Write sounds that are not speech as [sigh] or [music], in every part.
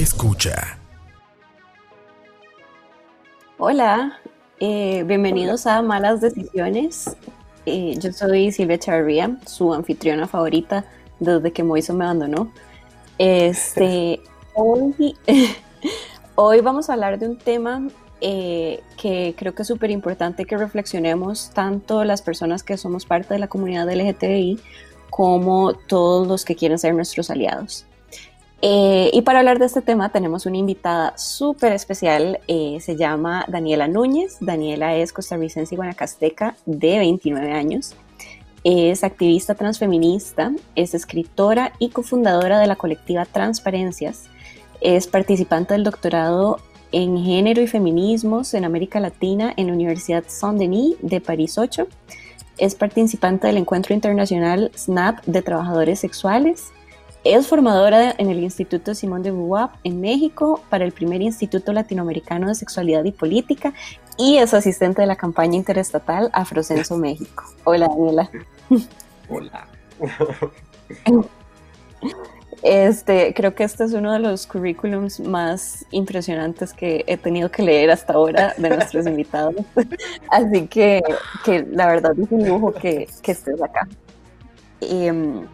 Escucha. Hola, eh, bienvenidos a Malas Decisiones. Eh, yo soy Silvia Chavarría, su anfitriona favorita desde que Moiso me abandonó. Este, [laughs] hoy, [laughs] hoy vamos a hablar de un tema eh, que creo que es súper importante que reflexionemos tanto las personas que somos parte de la comunidad LGTBI como todos los que quieren ser nuestros aliados. Eh, y para hablar de este tema tenemos una invitada súper especial, eh, se llama Daniela Núñez. Daniela es costarricense y guanacasteca de 29 años. Es activista transfeminista, es escritora y cofundadora de la colectiva Transparencias. Es participante del doctorado en género y feminismos en América Latina en la Universidad Saint-Denis de París 8. Es participante del Encuentro Internacional SNAP de Trabajadores Sexuales es formadora en el Instituto Simón de Beauvoir en México para el primer Instituto Latinoamericano de Sexualidad y Política y es asistente de la campaña interestatal Afrocenso México. Hola, Daniela. Hola. Este, creo que este es uno de los currículums más impresionantes que he tenido que leer hasta ahora de nuestros [laughs] invitados. Así que, que, la verdad es un lujo que, que estés acá. Y, em,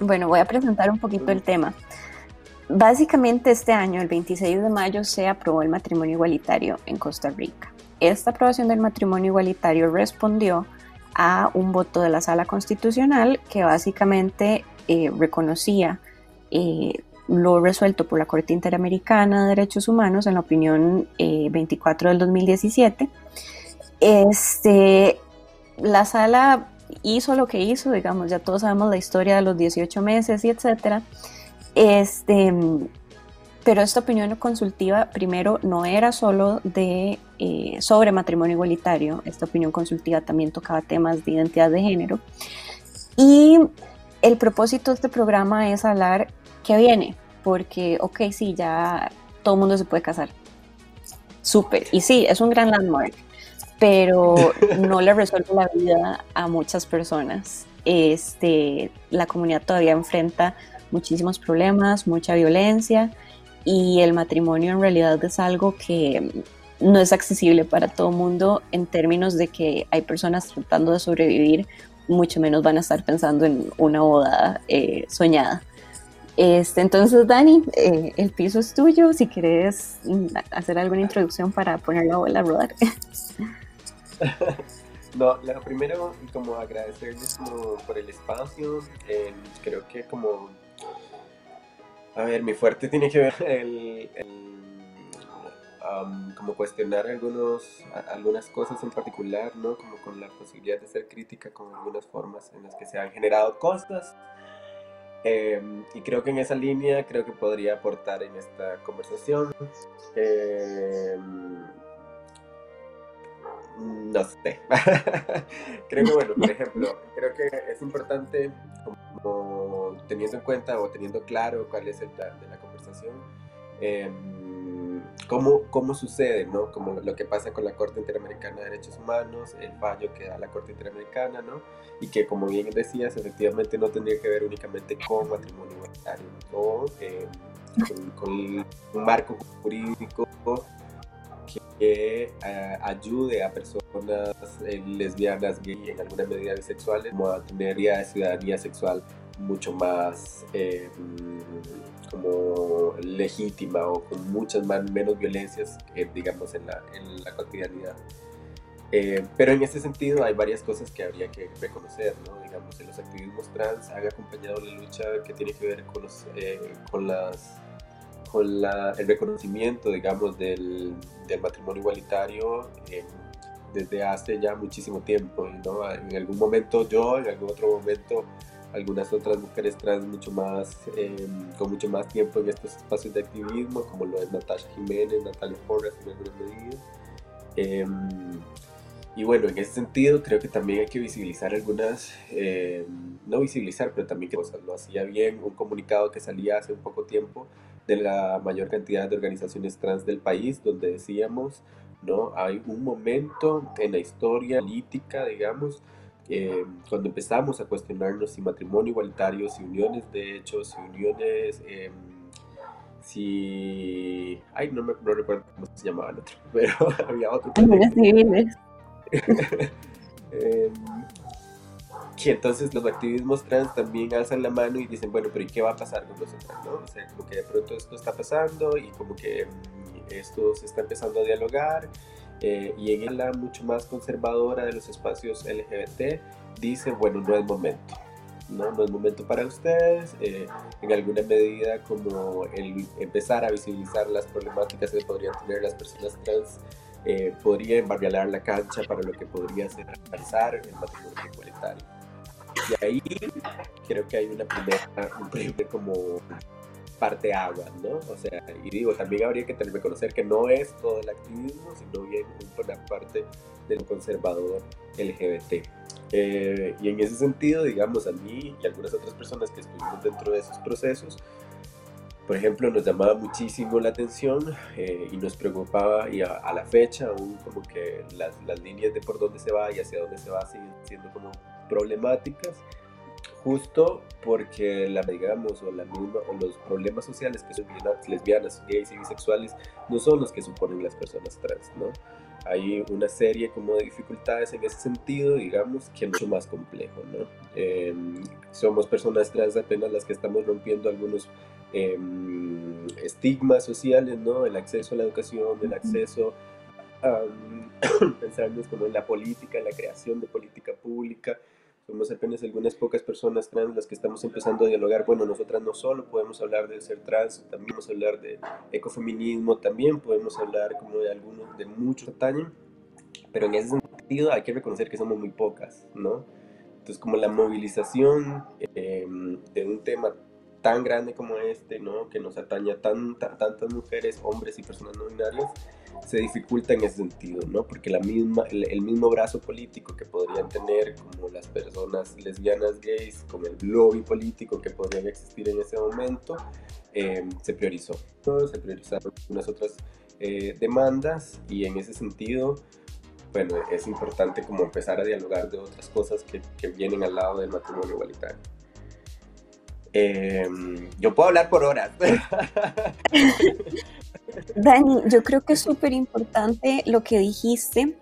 bueno, voy a presentar un poquito el tema. Básicamente este año, el 26 de mayo, se aprobó el matrimonio igualitario en Costa Rica. Esta aprobación del matrimonio igualitario respondió a un voto de la Sala Constitucional que básicamente eh, reconocía eh, lo resuelto por la Corte Interamericana de Derechos Humanos en la opinión 24 eh, del 2017. Este, la sala hizo lo que hizo, digamos, ya todos sabemos la historia de los 18 meses y etcétera. Este, pero esta opinión consultiva primero no era solo de eh, sobre matrimonio igualitario, esta opinión consultiva también tocaba temas de identidad de género. Y el propósito de este programa es hablar qué viene, porque, ok, sí, ya todo el mundo se puede casar. Súper. Y sí, es un gran landmark pero no le resuelve la vida a muchas personas. Este, la comunidad todavía enfrenta muchísimos problemas, mucha violencia y el matrimonio en realidad es algo que no es accesible para todo mundo en términos de que hay personas tratando de sobrevivir, mucho menos van a estar pensando en una boda eh, soñada. Este, entonces, Dani, eh, el piso es tuyo. Si quieres hacer alguna introducción para poner la bola a rodar. [laughs] no, lo primero, como agradecerles por el espacio. Eh, creo que como, a ver, mi fuerte tiene que ver el, como cuestionar algunos, algunas cosas en particular, ¿no? Como con la posibilidad de ser crítica con algunas formas en las que se han generado cosas. Em, y creo que en esa línea creo que podría aportar en esta conversación. Eh, no sé. [laughs] creo que, bueno, por ejemplo, creo que es importante, teniendo en cuenta o teniendo claro cuál es el plan de la conversación, em, cómo, cómo sucede, ¿no? Como lo que pasa con la Corte Interamericana de Derechos Humanos, el fallo que da la Corte Interamericana, ¿no? Y que, como bien decías, efectivamente no tendría que ver únicamente con matrimonio igualitario, con, con un marco jurídico que eh, ayude a personas eh, lesbianas, gay en alguna medida bisexuales, como a tener ya ciudadanía sexual mucho más eh, como legítima o con muchas más, menos violencias, digamos, en la, en la cotidianidad. pero en ese sentido hay varias cosas que habría que reconocer, ¿no? Digamos, en los activismos trans han acompañado la lucha que tiene que ver con, los, con las con el reconocimiento, digamos, del, del matrimonio igualitario eh, desde hace ya muchísimo tiempo. ¿no? En algún momento yo, en algún otro momento algunas otras mujeres trans mucho más, em, con mucho más tiempo en estos espacios de activismo, como lo es Natasha Jiménez, Natalia Porras en algunas medidas. Em, y bueno, en ese sentido creo que también hay que visibilizar algunas, em, no visibilizar, pero también que lo hacía bien, un comunicado que salía hace un poco tiempo de la mayor cantidad de organizaciones trans del país, donde decíamos, ¿no? Hay un momento en la historia política, digamos, eh, cuando empezamos a cuestionarnos si matrimonio igualitario, si uniones de hechos, si uniones, em, si... Ay, no me no recuerdo cómo se llamaba el otro, [laughs] pero había otro. civiles. [laughs] eh, que entonces los activismos trans también alzan la mano y dicen, bueno, pero ¿y qué va a pasar con nosotros? ¿no? O sea, como que de pronto esto está pasando y como que mm, esto se está empezando a dialogar eh, y en la mucho más conservadora de los espacios LGBT dice, bueno, no es momento. No, no es momento para ustedes, eh, en alguna medida como el empezar a visibilizar las problemáticas que podrían tener las personas trans eh, podría embarrialar la cancha para lo que podría ser alcanzar el matrimonio igualitario. Y ahí creo que hay una primera, un primer como parte agua, ¿no? O sea, y digo, también habría que reconocer que no es todo el activismo, sino bien una parte del conservador LGBT. Eh, y en ese sentido, digamos, a mí y a algunas otras personas que estuvimos dentro de esos procesos, por ejemplo, nos llamaba muchísimo la atención eh, y nos preocupaba y a, la fecha aún como que las, las, líneas de por dónde se va y hacia dónde se va siguen siendo como problemáticas justo porque la digamos o, la misma, o los problemas sociales que son lesbianas, gays y bisexuales no son los que suponen las personas trans, ¿no? Hay una serie como de dificultades en ese sentido, digamos, que es mucho más complejo, ¿no? Em, somos personas trans apenas las que estamos rompiendo algunos em, estigmas sociales, ¿no? El acceso a la educación, el acceso a [coughs] pensarnos como en la política, en la creación de política pública, somos apenas algunas pocas personas trans las que estamos empezando a dialogar. Bueno, nosotras no solo podemos hablar de ser trans, también podemos hablar de ecofeminismo, también podemos hablar como de algunos, de muchos atañen, pero en ese sentido hay que reconocer que somos muy pocas, ¿no? Entonces, como la movilización em, de un tema tan grande como este, ¿no? que nos atañe a tantas mujeres, hombres y personas no binarias, se dificulta en ese sentido, ¿no? porque la misma, el, mismo brazo político que podrían tener como las personas lesbianas, gays, con el lobby político que podría existir en ese momento, eh, se priorizó. Se priorizaron unas otras eh, demandas y en ese sentido, bueno, es importante como empezar a dialogar de otras cosas que, que vienen al lado del matrimonio igualitario. Em, yo puedo hablar por horas. [laughs] Dani, yo creo que es súper importante lo que dijiste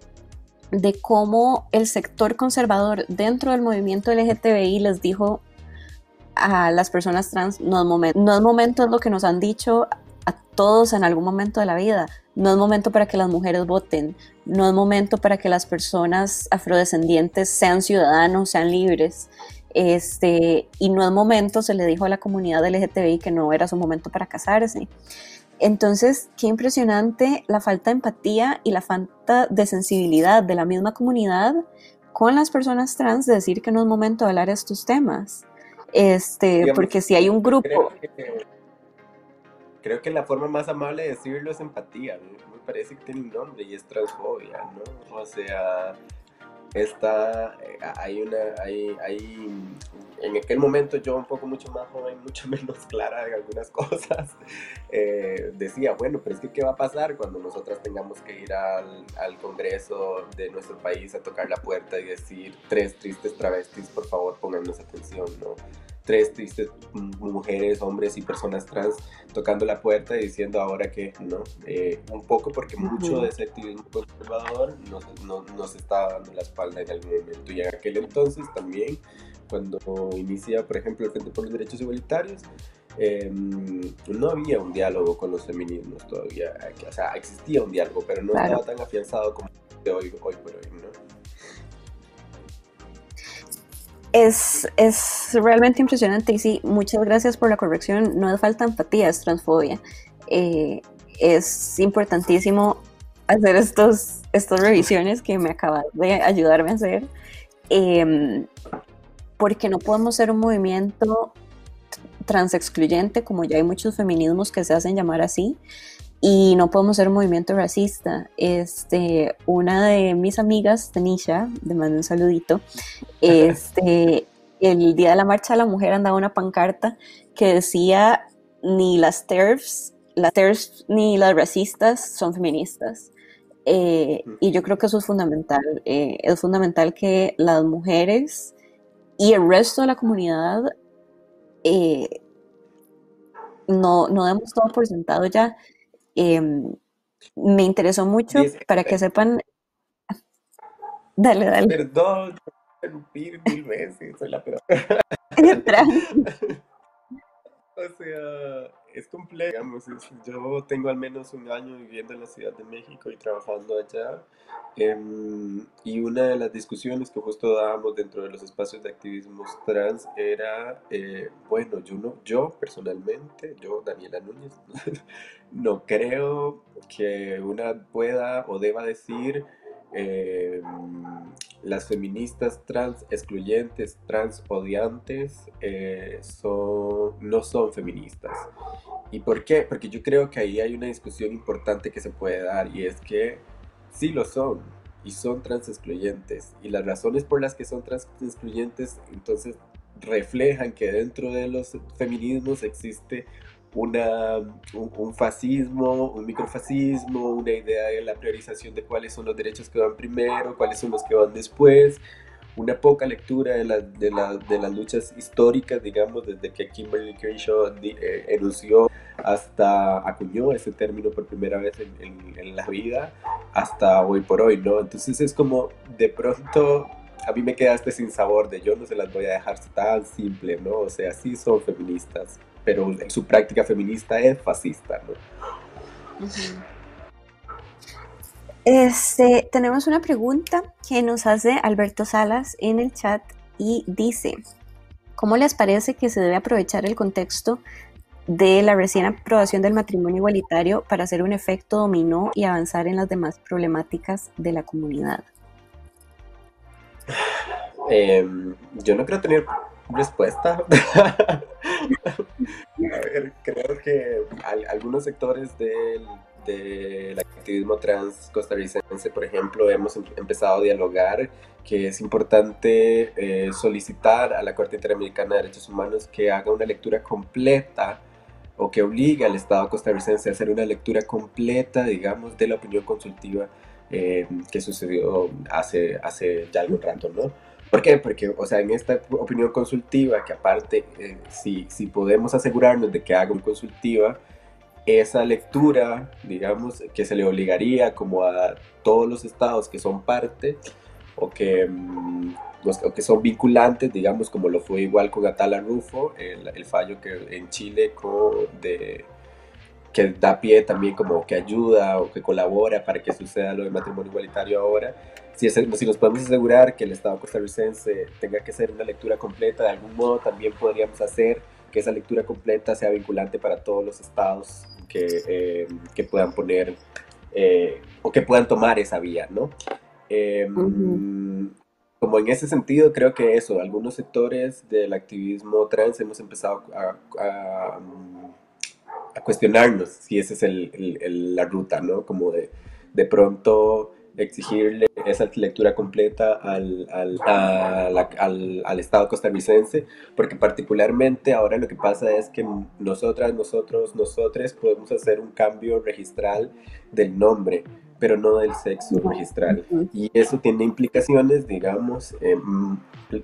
de cómo el sector conservador dentro del movimiento LGTBI les dijo a las personas trans, no es momento, no es momento, lo que nos han dicho a todos en algún momento de la vida, no es momento para que las mujeres voten, no es momento para que las personas afrodescendientes sean ciudadanos, sean libres. Este, y no es momento, se le dijo a la comunidad LGTBI que no era su momento para casarse. Entonces, qué impresionante la falta de empatía y la falta de sensibilidad de la misma comunidad con las personas trans de decir que no es momento de hablar estos temas. Este, porque si hay un grupo... Creo que, la forma más amable de decirlo es empatía. Me parece que tiene un nombre y es transfobia, ¿no? O sea, está, eh, hay una, hay, hay, en aquel momento yo un poco mucho más joven, [laughs] mucho menos clara en algunas cosas, eh, decía, bueno, pero es que ¿qué va a pasar cuando nosotras tengamos que ir al, al, Congreso de nuestro país a tocar la puerta y decir, tres tristes travestis, por favor, póngannos atención, ¿no? Tres tristes mujeres, hombres y personas trans tocando la puerta y diciendo ahora que no, eh, un poco porque mucho de ese activismo conservador nos, nos, está dando la espalda en algún momento. Y en aquel entonces también cuando inicia por ejemplo el Frente por los Derechos Igualitarios em, no había un diálogo con los feminismos todavía, o sea, existía un diálogo, pero no estaba tan afianzado como hoy, hoy por hoy, Es, es, realmente impresionante y sí, muchas gracias por la corrección. No es falta empatía, es transfobia. Eh, es importantísimo hacer estos, estas revisiones que me acabas de ayudarme a hacer, em, porque no podemos ser un movimiento transexcluyente, como ya hay muchos feminismos que se hacen llamar así, y no podemos ser un movimiento racista. Este, una de mis amigas, Tanisha, le mando un saludito, [laughs] este, el día de la marcha de la mujer andaba una pancarta que decía ni las TERFs, las TERFs ni las racistas son feministas. Eh, y yo creo que eso es fundamental. Eh, es fundamental que las mujeres y el resto de la comunidad eh, no, no demos todo por sentado ya. Em, me interesó mucho para que sepan. [laughs] Dale, dale. Perdón, interrumpir mil veces, soy la peor. [laughs] [laughs] o sea, es complejo, yo tengo al menos un año viviendo en la Ciudad de México y trabajando allá, em, y una de las discusiones que justo dábamos dentro de los espacios de activismo trans era, eh, bueno, yo, yo personalmente, yo, Daniela Núñez, [laughs] no creo que una pueda o deba decir eh, las feministas trans excluyentes, trans odiantes, eh, son, no son feministas. ¿Y por qué? Porque yo creo que ahí hay una discusión importante que se puede dar y es que sí lo son y son trans excluyentes. Y las razones por las que son trans excluyentes entonces reflejan que dentro de los feminismos existe un, fascismo, un microfascismo, una idea de la priorización de cuáles son los derechos que van primero, cuáles son los que van después, una poca lectura de, la, de, la, de las luchas históricas, digamos, desde que Kimberly Crenshaw eh, enunció hasta acuñó ese término por primera vez en, en, la vida, hasta hoy por hoy, ¿no? Entonces es como, de pronto, a mí me queda este sin sabor de yo no se las voy a dejar tan simple, ¿no? O sea, sí son feministas, pero su práctica feminista es fascista, ¿no? Este, tenemos una pregunta que nos hace Alberto Salas en el chat y dice, ¿cómo les parece que se debe aprovechar el contexto de la recién aprobación del matrimonio igualitario para hacer un efecto dominó y avanzar en las demás problemáticas de la comunidad? Em, yo no creo tener respuesta. [laughs] Creo que algunos sectores del, activismo trans costarricense, por ejemplo, hemos em, empezado a dialogar que es importante eh, solicitar a la Corte Interamericana de Derechos Humanos que haga una lectura completa o que obligue al Estado costarricense a hacer una lectura completa, digamos, de la opinión consultiva eh, que sucedió hace, hace ya algún rato, ¿no? ¿Por qué? Porque, o sea, en esta opinión consultiva, que aparte, eh, si, si podemos asegurarnos de que haga una consultiva, esa lectura, digamos, que se le obligaría como a todos los estados que son parte o que, mm, o que son vinculantes, digamos, como lo fue igual con Atala Rufo, el, el fallo que en Chile de, que da pie también como que ayuda o que colabora para que suceda lo del matrimonio igualitario ahora si, si nos podemos asegurar que el Estado costarricense tenga que hacer una lectura completa, de algún modo también podríamos hacer que esa lectura completa sea vinculante para todos los estados que, eh, que puedan poner eh, o que puedan tomar esa vía, ¿no? Em, como en ese sentido, creo que eso, algunos sectores del activismo trans hemos empezado a, a, a cuestionarnos si esa es el, el, la ruta, ¿no? Como de, de pronto exigirle esa lectura completa al, al, al, al, Estado costarricense, porque particularmente ahora lo que pasa es que nosotras, nosotros, nosotros podemos hacer un cambio registral del nombre pero no del sexo registral. Y eso tiene implicaciones, digamos,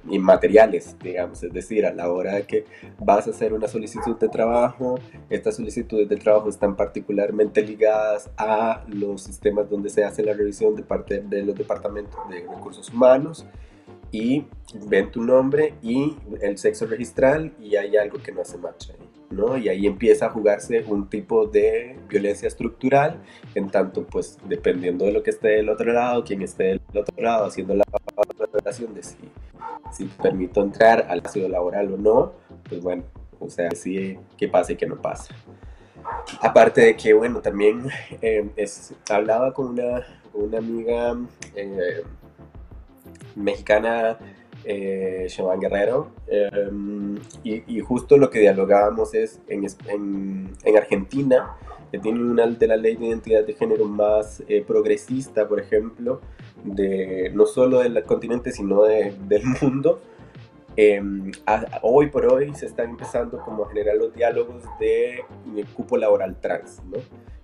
inmateriales, digamos, es decir, a la hora de que vas a hacer una solicitud de trabajo, estas solicitudes de trabajo están particularmente ligadas a los sistemas donde se hace la revisión de parte de los departamentos de recursos humanos y ven tu nombre y el sexo registral y hay algo que no hace match ahí. ¿no? Y ahí empieza a jugarse un tipo de violencia estructural, en tanto, pues, dependiendo de lo que esté del otro lado, quien esté del otro lado haciendo la relación de si, si permito entrar al ácido laboral o no, pues bueno, o sea, si qué pasa y qué no pasa. Aparte de que, bueno, también eh, es, hablaba con una, una amiga eh, mexicana eh, Guerrero, em, y, justo lo que dialogábamos es en, en, Argentina, que tiene una de la ley de identidad de género más eh, progresista, por ejemplo, de, no solo del continente, sino de, del mundo. Em, hoy por hoy se están empezando como a generar los diálogos de, de cupo laboral trans, ¿no?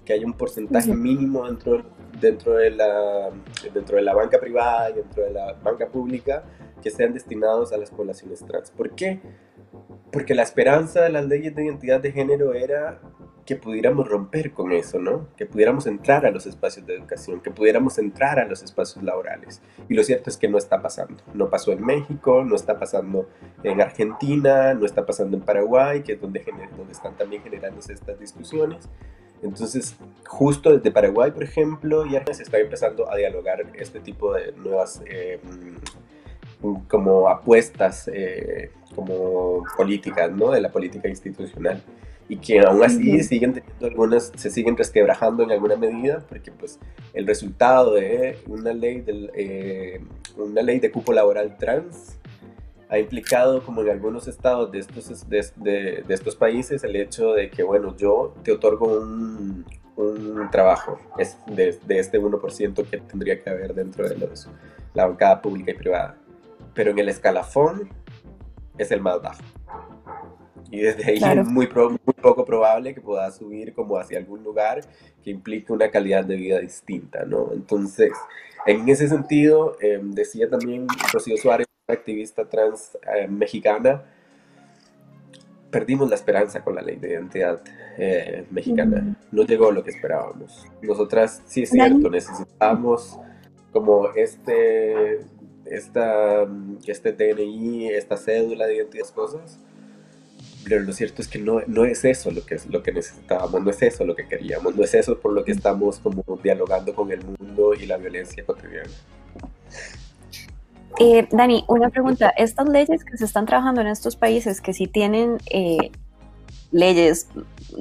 que hay un porcentaje mínimo dentro, dentro, de la, dentro de la banca privada y dentro de la banca pública que sean destinados a las poblaciones trans. ¿Por qué? porque la esperanza de las leyes de identidad de género era que pudiéramos romper con eso, ¿no? Que pudiéramos entrar a los espacios de educación, que pudiéramos entrar a los espacios laborales. Y lo cierto es que no está pasando. No pasó en México, no está pasando en Argentina, no está pasando en Paraguay, que es donde, donde están también generándose estas discusiones. Entonces, justo desde Paraguay, por ejemplo, ya se está empezando a dialogar este tipo de nuevas eh, como apuestas, eh, como políticas, ¿no? De la política institucional y que aún así siguen teniendo algunas, se siguen resquebrajando en alguna medida, porque pues el resultado de una ley, del, eh, una ley de cupo laboral trans ha implicado como en algunos estados de estos, de, de, estos países el hecho de que, bueno, yo te otorgo un, un trabajo es de, de, este 1% que tendría que haber dentro de los, la bancada pública y privada, pero en el escalafón es el más bajo. Y desde ahí es muy, muy poco probable que pueda subir como hacia algún lugar que implique una calidad de vida distinta, ¿no? Entonces, en ese sentido, em, decía también Rocío Suárez, activista trans eh, mexicana, perdimos la esperanza con la ley de identidad eh, mexicana. No llegó lo que esperábamos. Nosotras, sí es cierto, necesitamos como este, esta, este DNI, esta cédula de identidad, cosas, pero lo cierto es que no, no es eso lo que, es, lo que necesitábamos, no es eso lo que queríamos, no es eso por lo que estamos como dialogando con el mundo y la violencia cotidiana. Eh, Dani, una pregunta. Estas leyes que se están trabajando en estos países que sí tienen eh, leyes,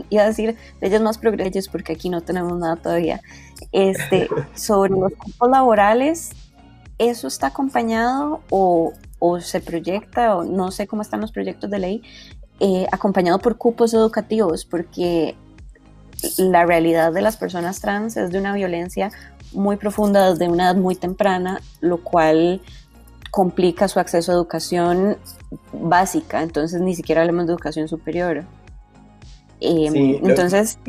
iba a decir leyes más progresivas porque aquí no tenemos nada todavía, este, [laughs] sobre los grupos laborales, ¿eso está acompañado o, o se proyecta, o no sé cómo están los proyectos de ley, eh, acompañado por cupos educativos, porque la realidad de las personas trans es de una violencia muy profunda desde una edad muy temprana, lo cual complica su acceso a educación básica, entonces ni siquiera hablemos de educación superior. Eh, entonces...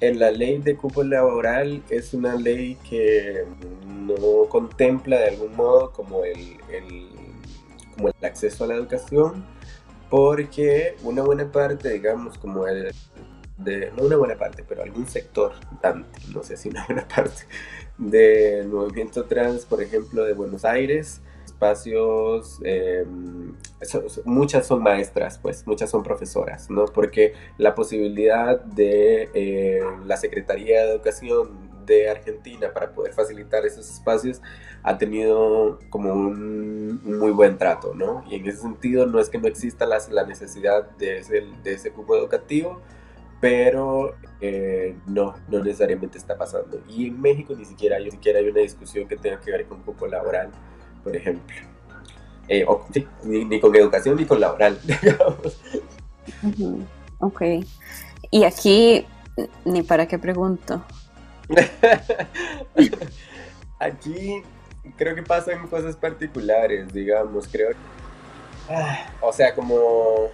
en la ley de cupo laboral es una ley que no contempla de algún modo como el, el como el acceso a la educación, porque una buena parte, digamos, como el, de, no una buena parte, pero algún sector, no sé si una buena [laughs] parte, del movimiento trans, por ejemplo, de Buenos Aires, espacios, em, muchas son maestras, pues, muchas son profesoras, ¿no? Porque la posibilidad de eh, la Secretaría de Educación de Argentina para poder facilitar esos espacios ha tenido como un, muy buen trato, ¿no? Y en ese sentido no es que no exista la, la necesidad de ese, de ese cupo educativo, pero eh, no, no necesariamente está pasando. Y en México ni siquiera, ni siquiera hay una discusión que tenga que ver con cupo laboral, por ejemplo. Eh, ni, ni, con educación ni con laboral, [laughs] digamos. Ok. Y aquí, ni para qué pregunto. [laughs] Aquí creo que pasan cosas particulares, digamos, creo. Ah, o sea, como,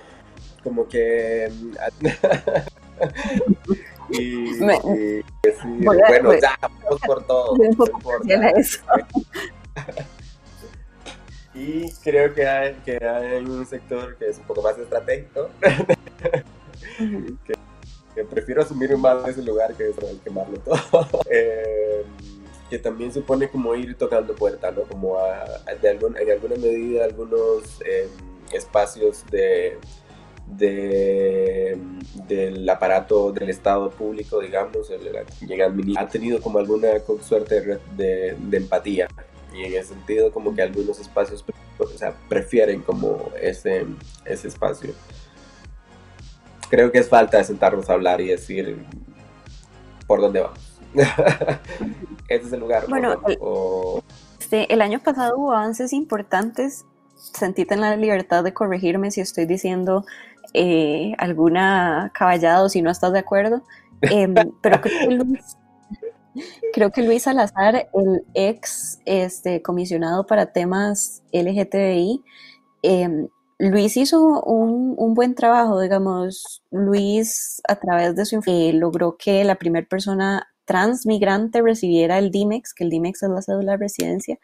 como que... [laughs] [laughs] y, bueno, ya, vamos por todo. [laughs] y creo que hay, que hay un sector que es un poco más estratégico, [laughs] que que prefiero asumir más ese lugar que eso, quemarlo todo. Eh, que también supone como ir tocando puertas, ¿no? Como de algún, en alguna medida algunos em, espacios de, de, del aparato del Estado público, digamos, el, ha tenido como alguna suerte de, de, empatía. Y en ese sentido como que algunos espacios o sea, prefieren como ese, ese espacio creo que es falta de sentarnos a hablar y decir por dónde vamos. [laughs] este es el lugar. Bueno, este, el, año pasado hubo avances importantes. Sentite en la libertad de corregirme si estoy diciendo eh, alguna caballada o si no estás de acuerdo. Em, [laughs] pero creo que Luis, Salazar, el ex este, comisionado para temas LGTBI, eh, Luis hizo un, buen trabajo, digamos, Luis a través de su eh, logró que la primera persona transmigrante recibiera el DIMEX, que el DIMEX es la cédula de residencia,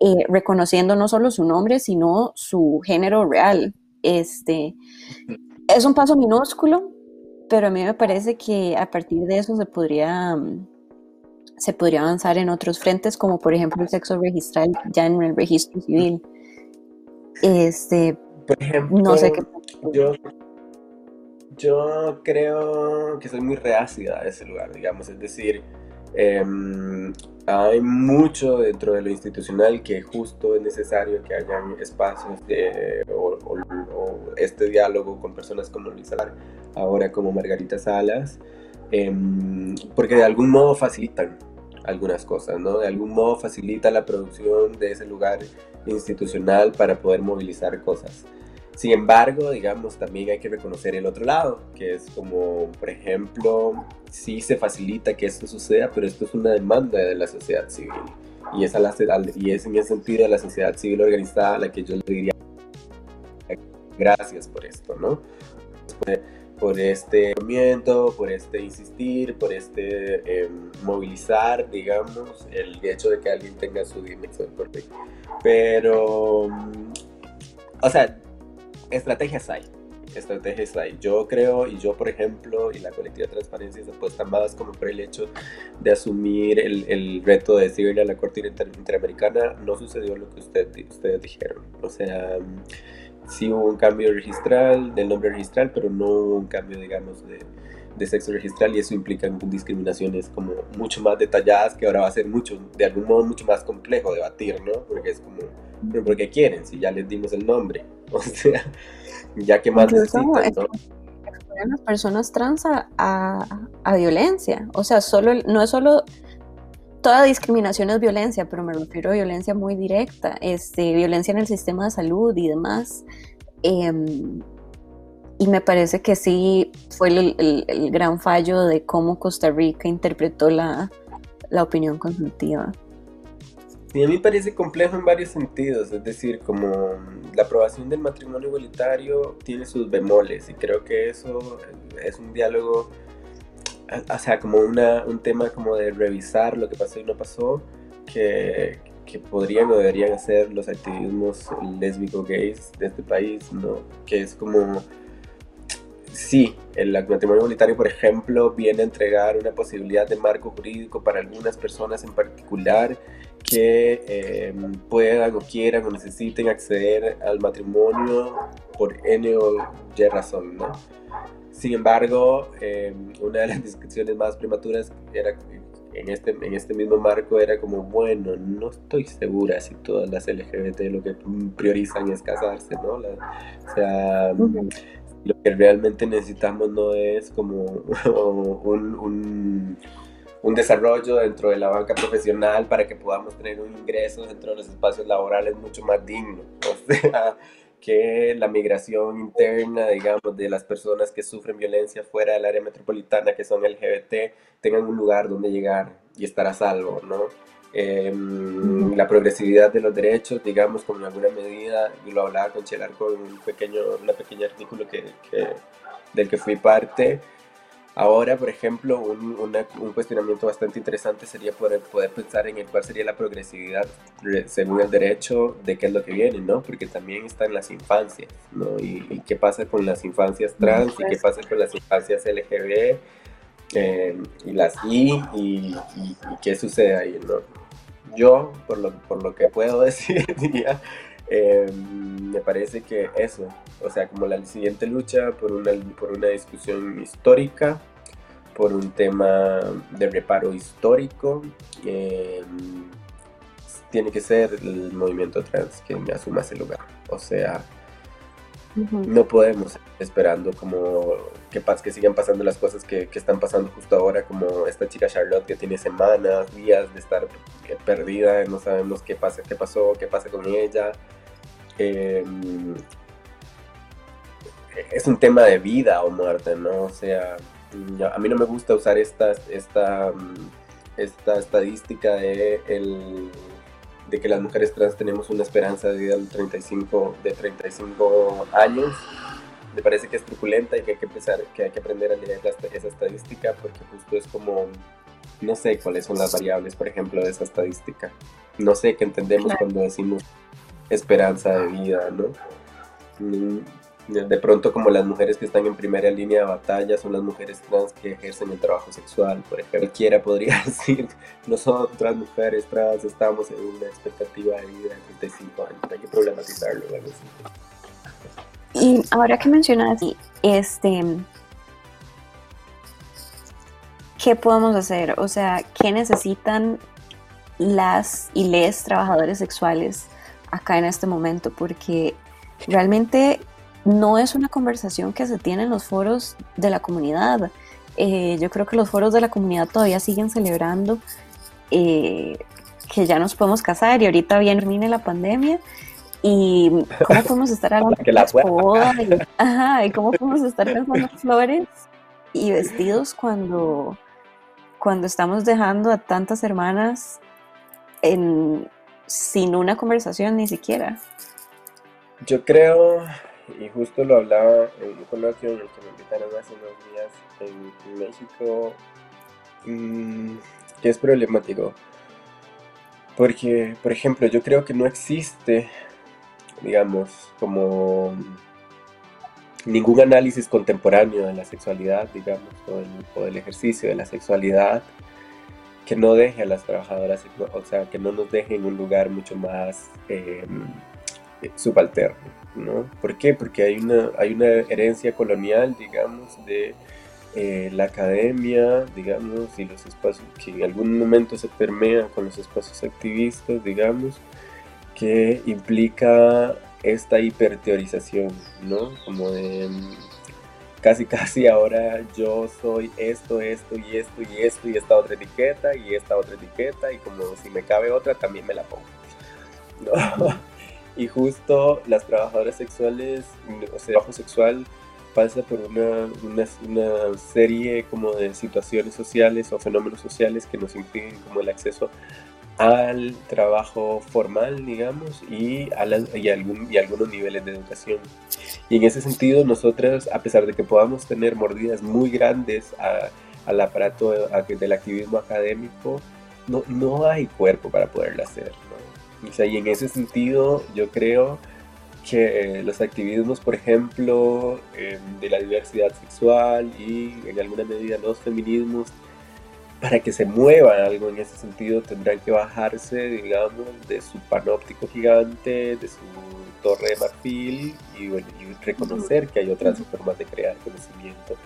eh, reconociendo no solo su nombre, sino su género real. Este, es un paso minúsculo, pero a mí me parece que a partir de eso se podría, se podría avanzar en otros frentes, como por ejemplo el sexo registral ya en el registro civil. Este, por ejemplo, no sé qué. Yo, yo creo que soy muy reácida a ese lugar, digamos, es decir, em, hay mucho dentro de lo institucional que justo es necesario que hayan espacios de, o, este diálogo con personas como Luis Salar, ahora como Margarita Salas, em, porque de algún modo facilitan algunas cosas, ¿no? De algún modo facilita la producción de ese lugar institucional para poder movilizar cosas. Sin embargo, digamos, también hay que reconocer el otro lado, que es como, por ejemplo, sí se facilita que esto suceda, pero esto es una demanda de la sociedad civil. Y es, a la, y es en ese sentido de la sociedad civil organizada a la que yo le diría gracias por esto, ¿no? Por, este movimiento, por este insistir, por este em, movilizar, digamos, el hecho de que alguien tenga su dimensión perfecta. Pero, mm, o sea, estrategias hay. Estrategias hay. Yo creo, y yo por ejemplo, y la colectiva de transparencia se apuesta más como por el hecho de asumir el, el reto de decirle a la Corte Interamericana, no sucedió lo que usted, ustedes dijeron. O sea, sí hubo un cambio registral, del nombre registral, pero no hubo un cambio, digamos, de, de sexo registral y eso implica discriminaciones como mucho más detalladas que ahora va a ser mucho, de algún modo mucho más complejo debatir, ¿no? Porque es como, ¿pero por qué quieren? Si ya les dimos el nombre, [laughs] o sea, ya que más necesitan, ¿no? las personas trans a, a, violencia, o sea, solo, no es solo toda discriminación es violencia, pero me refiero a violencia muy directa, este, violencia en el sistema de salud y demás. Em, y me parece que sí fue el, gran fallo de cómo Costa Rica interpretó la, la opinión consultiva. Sí, a mí parece complejo en varios sentidos, es decir, como la aprobación del matrimonio igualitario tiene sus bemoles y creo que eso es un diálogo, o sea, como una, un tema como de revisar lo que pasó y no pasó, que, que podrían o deberían hacer los activismos lésbico-gays de este país, ¿no? Que es como sí, el matrimonio igualitario, por ejemplo, viene a entregar una posibilidad de marco jurídico para algunas personas en particular que eh, puedan o quieran o necesiten acceder al matrimonio por N o Y razón, ¿no? Sin embargo, eh, una de las [laughs] discusiones más prematuras era en este, en este mismo marco era como, bueno, no estoy segura si todas las LGBT lo que priorizan es casarse, ¿no? o sea, lo que realmente necesitamos no es como [laughs] un, un, desarrollo dentro de la banca profesional para que podamos tener un ingreso dentro de los espacios laborales mucho más digno. [laughs] O sea, que la migración interna, digamos, de las personas que sufren violencia fuera del área metropolitana, que son LGBT, tengan un lugar donde llegar y estar a salvo, ¿no? Em, la progresividad de los derechos, digamos, como en alguna medida, y lo hablaba con Chelar con un pequeño, una pequeño artículo que, del que fui parte. Ahora, por ejemplo, un, un, cuestionamiento bastante interesante sería poder, poder pensar en el cuál sería la progresividad según el derecho de qué es lo que viene, ¿no? Porque también está en las infancias, ¿no? Y, qué pasa con las infancias trans y qué pasa con las infancias LGB em, y las y, y, qué sucede ahí, ¿no? yo, por lo, por lo que puedo [laughs] decir, em, me parece que eso, o sea, como la siguiente lucha por una, por una discusión histórica, por un tema de reparo histórico, em, tiene que ser el movimiento trans quien me asuma ese lugar. O sea, no podemos esperando como que, que sigan pasando las cosas que, están pasando justo ahora, como esta chica Charlotte que tiene semanas, días de estar perdida, no sabemos qué pasa, qué pasó, qué pasa con ella. Em, es un tema de vida o muerte, ¿no? O sea, a mí no me gusta usar esta, esta, esta estadística de el de que las mujeres trans tenemos una esperanza de vida de 35, de 35 años. Me parece que es truculenta y que hay que, empezar, que, hay que aprender a leer esa estadística porque justo es como, no sé cuáles son las variables, por ejemplo, de esa estadística. No sé qué entendemos cuando decimos esperanza de vida, ¿no? De pronto como las mujeres que están en primera línea de batalla son las mujeres trans que ejercen el trabajo sexual, por ejemplo. Cualquiera podría [laughs] decir, nosotras mujeres trans estamos en una expectativa de vida de 35 años, hay que problematizarlo. Y ahora que mencionas, este, ¿qué podemos hacer? O sea, ¿qué necesitan las y les trabajadores sexuales acá en este momento? Porque realmente no es una conversación que se tiene en los foros de la comunidad. Eh, yo creo que los foros de la comunidad todavía siguen celebrando eh, que ya nos podemos casar y ahorita bien termine la pandemia y cómo podemos estar [laughs] hablando de las bodas y, cómo podemos estar pensando flores y vestidos cuando, cuando estamos dejando a tantas hermanas en, sin una conversación ni siquiera. Yo creo, y justo lo hablaba en un coloquio en el que me invitaron hace unos días en México, mm, que es problemático. Porque, por ejemplo, yo creo que no existe, digamos, como ningún análisis contemporáneo de la sexualidad, digamos, o, del ejercicio de la sexualidad que no deje a las trabajadoras, o sea, que no nos deje en un lugar mucho más em, subalterno, ¿no? ¿Por qué? Porque hay una, hay una herencia colonial, digamos, de eh, la academia, digamos, y los espacios que en algún momento se permea con los espacios activistas, digamos, que implica esta hiperteorización, ¿no? Como de casi [laughs] casi ahora yo soy esto, esto y esto y esto y esta otra etiqueta y esta otra etiqueta y como si me cabe otra también me la pongo. ¿no? [laughs] Y justo las trabajadoras sexuales, o sea, trabajo sexual pasa por una, una, serie como de situaciones sociales o fenómenos sociales que nos impiden como el acceso al trabajo formal, digamos, y, a y, algún, y algunos niveles de educación. Y en ese sentido, nosotras, a pesar de que podamos tener mordidas muy grandes al aparato del activismo académico, no, no hay cuerpo para poderlo hacer y en ese sentido yo creo que los activismos, por ejemplo, em, de la diversidad sexual y en alguna medida los feminismos, para que se mueva algo en ese sentido tendrán que bajarse, digamos, de su panóptico gigante, de su torre de marfil y, y reconocer que hay otras formas de crear conocimiento.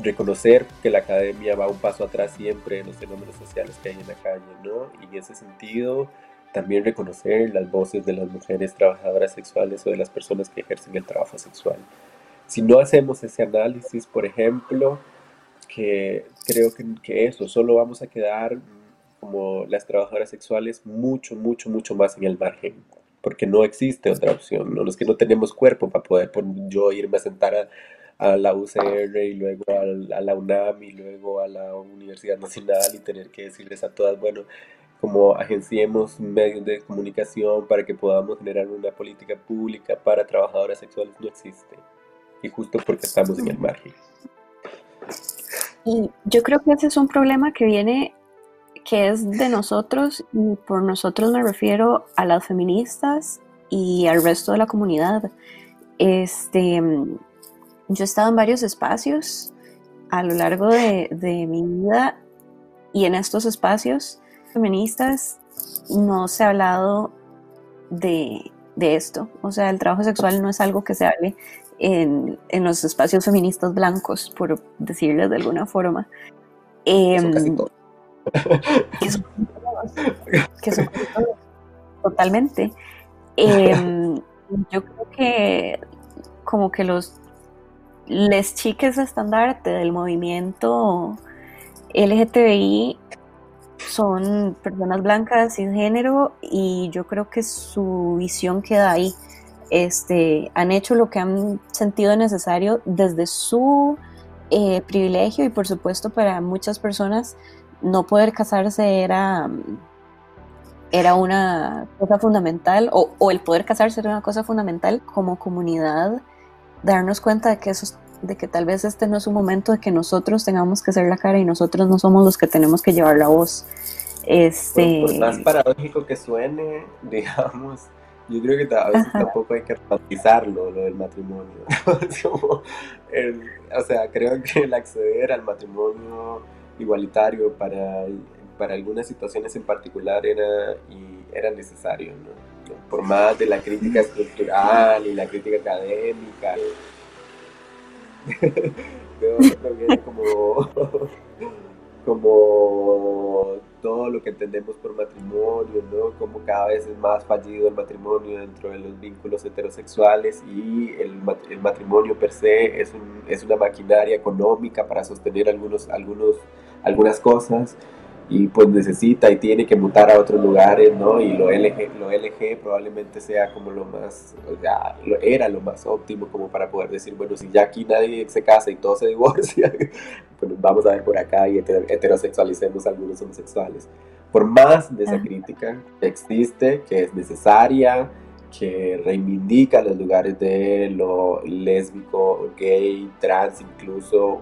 Reconocer que la academia va un paso atrás siempre en los fenómenos sociales que hay en la calle, ¿no? Y en ese sentido, también reconocer las voces de las mujeres trabajadoras sexuales o de las personas que ejercen el trabajo sexual. Si no hacemos ese análisis, por ejemplo, que creo que, eso, solo vamos a quedar como las trabajadoras sexuales mucho, mucho, mucho más en el margen, porque no existe otra opción, ¿no? es que no tenemos cuerpo para poder yo irme a sentar a, a la UCR y luego a, a la UNAM y luego a la Universidad Nacional y tener que decirles a todas, bueno, como agenciemos medios de comunicación para que podamos generar una política pública para trabajadoras sexuales no existe. Y justo porque estamos en el margen. Y yo creo que ese es un problema que viene, que es de nosotros, y por nosotros me refiero a las feministas y al resto de la comunidad. Este, yo he estado en varios espacios a lo largo de, de mi vida y en estos espacios feministas no se ha hablado de, esto. O sea, el trabajo sexual no es algo que se hable en, los espacios feministas blancos, por decirlo de alguna forma. Eh, que son totalmente. Em, yo creo que como que los les chiques estandarte del movimiento LGTBI son personas blancas sin género y yo creo que su visión queda ahí. Este, han hecho lo que han sentido necesario desde su eh, privilegio y por supuesto para muchas personas no poder casarse era, era una cosa fundamental o, o el poder casarse era una cosa fundamental como comunidad darnos cuenta de que eso de que tal vez este no es un momento de que nosotros tengamos que ser la cara y nosotros no somos los que tenemos que llevar la voz. Este... Por, más paradójico que suene, [laughs] digamos, yo creo que a veces tampoco hay que romantizarlo, lo del matrimonio. [laughs] o sea, creo que el acceder al matrimonio igualitario para, para algunas situaciones en particular era, y era necesario, ¿no? Por más de la crítica estructural y la crítica académica. Que viene como [laughs] como todo lo que entendemos por matrimonio, ¿no? Como cada vez es más fallido el matrimonio dentro de los vínculos heterosexuales y el, el matrimonio per se es, un, es, una maquinaria económica para sostener algunos, algunos, algunas cosas y pues necesita y tiene que mutar a otros lugares, ¿no? Y lo LG, lo LG probablemente sea como lo más, o sea, era lo más óptimo como para poder decir, bueno, si ya aquí nadie se casa y todo se [laughs] divorcia, pues vamos a ver por acá y heterosexualicemos a algunos homosexuales. Por más de esa crítica que existe, que es necesaria, que reivindica los lugares de lo lésbico, gay, trans, incluso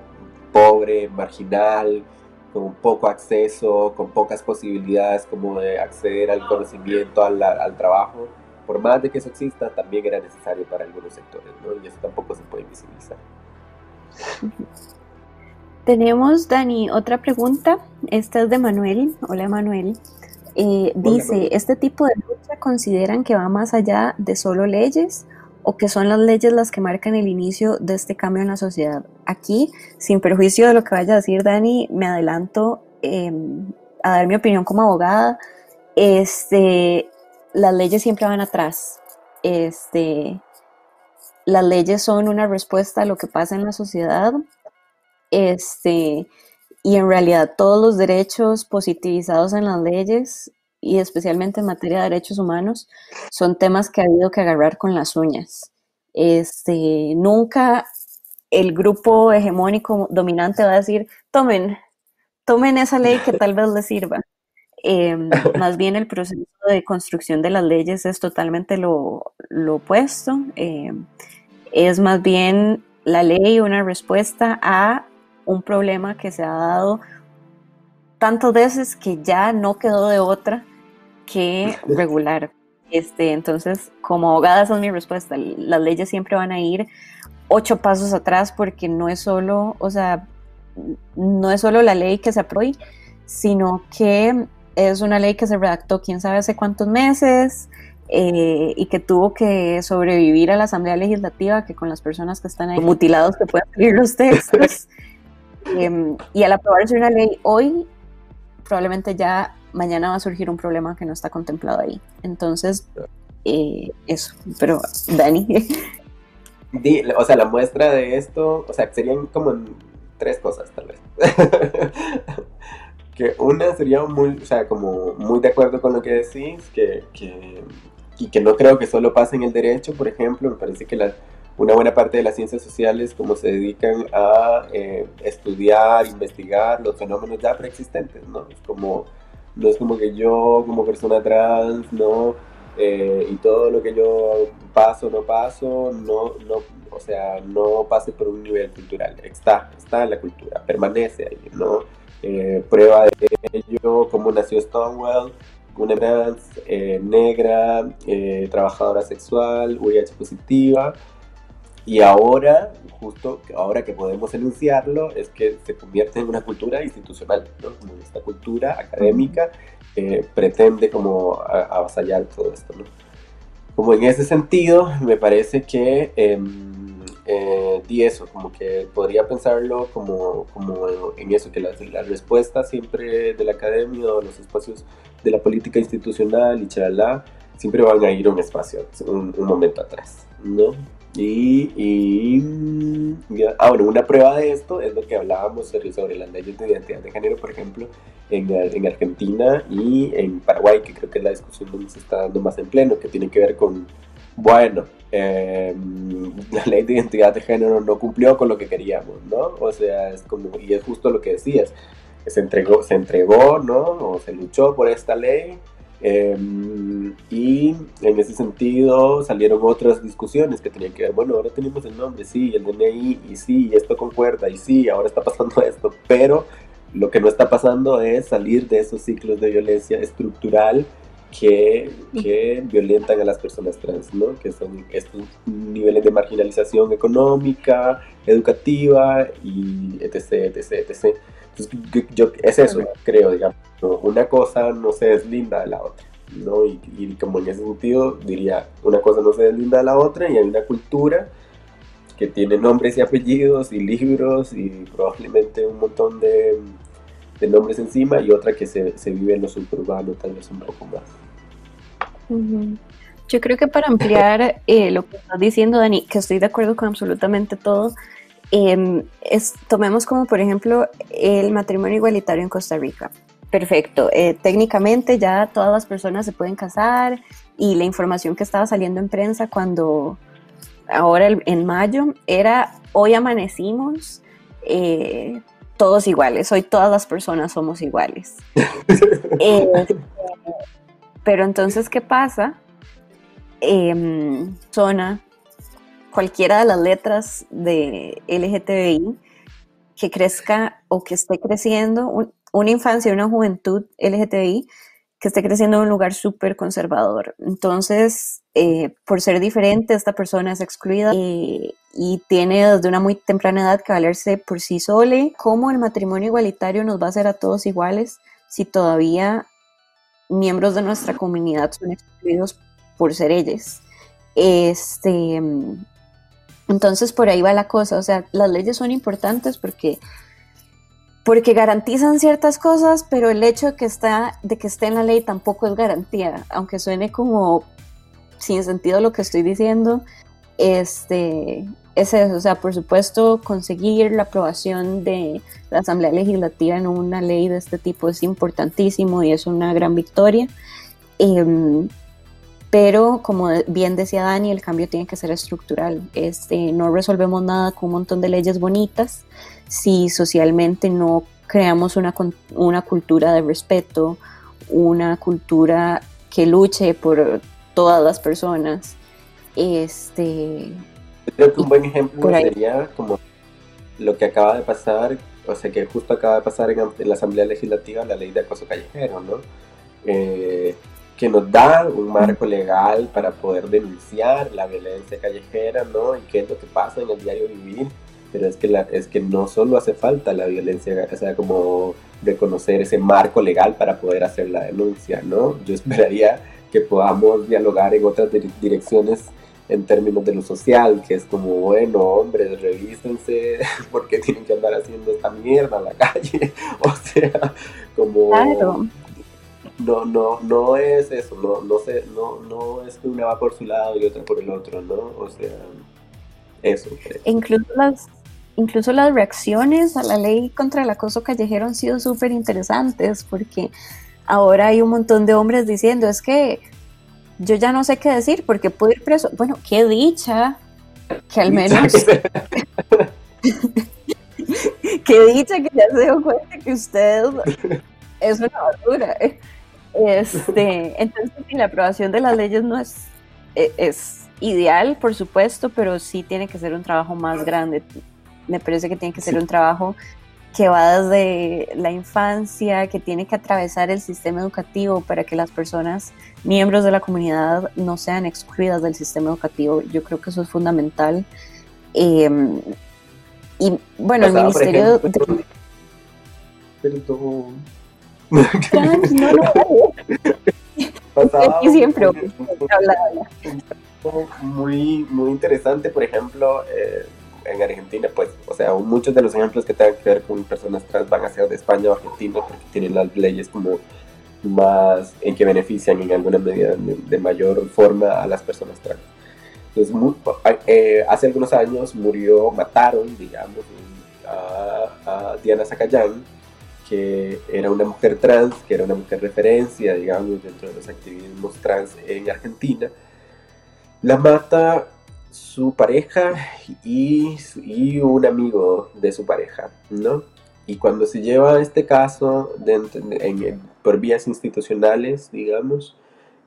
pobre, marginal, con poco acceso, con pocas posibilidades como de acceder al conocimiento, al, al, trabajo, por más de que eso exista, también era necesario para algunos sectores, ¿no? Y eso tampoco se puede visibilizar. [laughs] Tenemos, Dani, otra pregunta. Esta es de Manuel. Hola, Manuel. Eh, dice, ¿este tipo de lucha consideran que va más allá de solo leyes o que son las leyes las que marcan el inicio de este cambio en la sociedad. Aquí, sin perjuicio de lo que vaya a decir Dani, me adelanto em, a dar mi opinión como abogada. Este, las leyes siempre van atrás. Este, las leyes son una respuesta a lo que pasa en la sociedad. Este, y en realidad todos los derechos positivizados en las leyes y especialmente en materia de derechos humanos, son temas que ha habido que agarrar con las uñas. Este, nunca el grupo hegemónico dominante va a decir, tomen, tomen esa ley que tal vez les sirva. Em, [laughs] más bien el proceso de construcción de las leyes es totalmente lo, opuesto. Em, es más bien la ley una respuesta a un problema que se ha dado tantas veces que ya no quedó de otra que regular. Este, entonces, como abogada, esa es mi respuesta. Las leyes siempre van a ir ocho pasos atrás porque no es solo, o sea, no es solo la ley que se apruebe, sino que es una ley que se redactó quién sabe hace cuántos meses eh, y que tuvo que sobrevivir a la Asamblea Legislativa, que con las personas que están ahí mutilados que pueden salir los textos. [laughs] Em, y al aprobarse una ley hoy, probablemente ya mañana va a surgir un problema que no está contemplado ahí. Entonces, eh, eso, pero Dani. [laughs] o sea, la muestra de esto, o sea, serían como tres cosas tal vez. [laughs] que una sería muy, o sea, como muy de acuerdo con lo que decís, que, que, y que no creo que solo pase en el derecho, por ejemplo, me parece que la, una buena parte de las ciencias sociales como se dedican a eh, estudiar, investigar los fenómenos ya preexistentes, ¿no? Es como no es como que yo como persona trans, ¿no? Eh, y todo lo que yo paso, no paso, no, no, o sea, no pase por un nivel cultural. Está, está en la cultura, permanece ahí. Eh, prueba de ello, cómo nació Stonewall, una trans, negra, trabajadora sexual, VIH positiva, y ahora, justo ahora que podemos enunciarlo, es que se convierte en una cultura institucional, ¿no? Como esta cultura académica eh, pretende como avasallar todo esto, ¿no? Como en ese sentido, me parece que em, eh, di eso, como que podría pensarlo como, como en eso, que la, la, respuesta siempre de la academia o los espacios de la política institucional y chalala, siempre van a ir un espacio, un, un momento atrás, ¿no? Y, y ah, una prueba de esto es lo que hablábamos sobre las leyes de identidad de género, por ejemplo, en, en Argentina y en Paraguay, que creo que es la discusión donde se está dando más en pleno, que tiene que ver con, bueno, em, [laughs] la ley de identidad de género no cumplió con lo que queríamos, ¿no? O sea, es como, y es justo lo que decías, se entregó, se entregó, ¿no? O se luchó por esta ley Em, y en ese sentido salieron otras discusiones que tenían que ver, bueno, ahora tenemos el nombre, sí, el DNI, y sí, esto concuerda, y sí, ahora está pasando [laughs] esto, pero lo que no está pasando es salir de esos ciclos de violencia estructural que, que, violentan a las personas trans, ¿no? Que son estos niveles de marginalización económica, educativa y etc, etc, etc. Entonces, yo, es eso, creo, digamos. Una cosa no se deslinda de la otra, ¿no? Y, y, como en ese sentido diría, una cosa no se deslinda de la otra y hay una cultura que tiene nombres y apellidos y libros y probablemente un montón de de nombres encima y otra que se, se vive en lo suburbano tal vez un poco más. Yo creo que para ampliar eh, lo que estás diciendo, Dani, que estoy de acuerdo con absolutamente todo, em, es, tomemos como por ejemplo el matrimonio igualitario en Costa Rica. Perfecto, eh, técnicamente ya todas las personas se pueden casar y la información que estaba saliendo en prensa cuando ahora en mayo era hoy amanecimos eh, todos iguales, hoy todas las personas somos iguales. [laughs] Eh, pero entonces, ¿qué pasa? Eh, zona, cualquiera de las letras de LGTBI que crezca o que esté creciendo, una infancia una juventud LGTBI que esté creciendo en un lugar súper conservador. Entonces, eh, por ser diferente, esta persona es excluida eh, y tiene desde una muy temprana edad que valerse por sí sola. ¿Cómo el matrimonio igualitario nos va a hacer a todos iguales si todavía miembros de nuestra comunidad son excluidos por ser ellos? Este, entonces, por ahí va la cosa. O sea, las leyes son importantes porque porque garantizan ciertas cosas, pero el hecho de que, está, de que esté en la ley tampoco es garantía, aunque suene como sin sentido lo que estoy diciendo, este, es eso, o sea, por supuesto, conseguir la aprobación de la Asamblea Legislativa en una ley de este tipo es importantísimo y es una gran victoria. Em, pero como bien decía Dani, el cambio tiene que ser estructural. Este, no resolvemos nada con un montón de leyes bonitas si socialmente no creamos una, una cultura de respeto, una cultura que luche por todas las personas. Este, Creo que un buen ejemplo sería como lo que acaba de pasar, o sea, que justo acaba de pasar en, la Asamblea Legislativa la ley de acoso callejero, ¿no? Eh, que nos da un marco legal para poder denunciar la violencia callejera, ¿no? Y qué es lo que pasa en el diario vivir. Pero es que, la, es que no solo hace falta la violencia, o sea, como reconocer ese marco legal para poder hacer la denuncia, ¿no? Yo esperaría que podamos dialogar en otras direcciones en términos de lo social, que es como, bueno, hombres, revísense, [laughs] porque tienen que andar haciendo esta mierda en la calle? [laughs] O sea, como... Claro no, no, no es eso, no, no, sé, no, no es que una va por su lado y otra por el otro, ¿no? O sea, eso. Incluso las, incluso las reacciones a la ley contra el acoso callejero han sido súper interesantes porque ahora hay un montón de hombres diciendo, es que yo ya no sé qué decir porque puedo ir preso. Bueno, qué dicha que al menos... [laughs] [laughs] qué dicha que ya se dio cuenta que usted es una basura. Este, [laughs] entonces, la aprobación de las leyes no es, e, es ideal, por supuesto, pero sí tiene que ser un trabajo más grande. Me parece que tiene que ser un trabajo que va desde la infancia, que tiene que atravesar el sistema educativo para que las personas, miembros de la comunidad, no sean excluidas del sistema educativo. Yo creo que eso es fundamental. Em, y bueno, el Ministerio de... no, no, y siempre muy, muy interesante, por ejemplo, eh, en Argentina, pues, o sea, muchos de los ejemplos que tengan que ver con personas trans van a ser de España o Argentina, porque tienen las leyes como más en que benefician en alguna medida de, mayor forma a las personas trans. Entonces, eh, hace algunos años murió, mataron, digamos, a, a Diana Zacayán, que era una mujer trans, que era una mujer referencia, digamos, dentro de los activismos trans en Argentina, la mata su pareja y, y un amigo de su pareja, ¿no? Y cuando se lleva este caso por vías institucionales, digamos,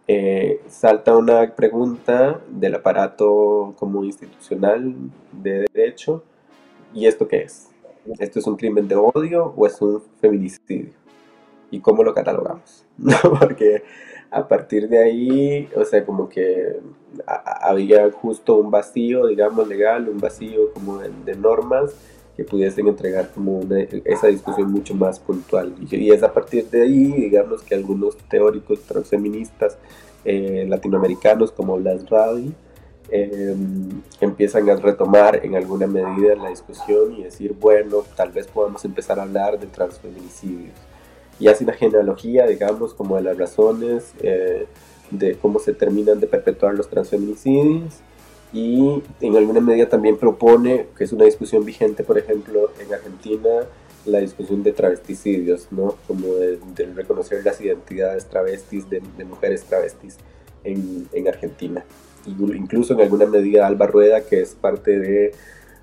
eh, salta una pregunta del aparato como institucional de derecho, ¿y esto qué es? ¿Esto es un crimen de odio o es un feminicidio? ¿Y cómo lo catalogamos? [laughs] Porque a partir de ahí, o sea, como que había justo un vacío, digamos, legal, un vacío como de, normas que pudiesen entregar como esa discusión mucho más puntual. Y, es a partir de ahí, digamos, que algunos teóricos transfeministas eh, latinoamericanos como Blas Ravi eh, empiezan a retomar en alguna medida la discusión y decir, bueno, tal vez podamos empezar a hablar de transfeminicidios. Y hace una genealogía, digamos, como de las razones eh, de cómo se terminan de perpetuar los transfeminicidios y en alguna medida también propone, que es una discusión vigente, por ejemplo, en Argentina, la discusión de travesticidios, ¿no? Como de, reconocer las identidades travestis de, mujeres travestis en, en, Argentina. Incluso en alguna medida Alba Rueda, que es parte de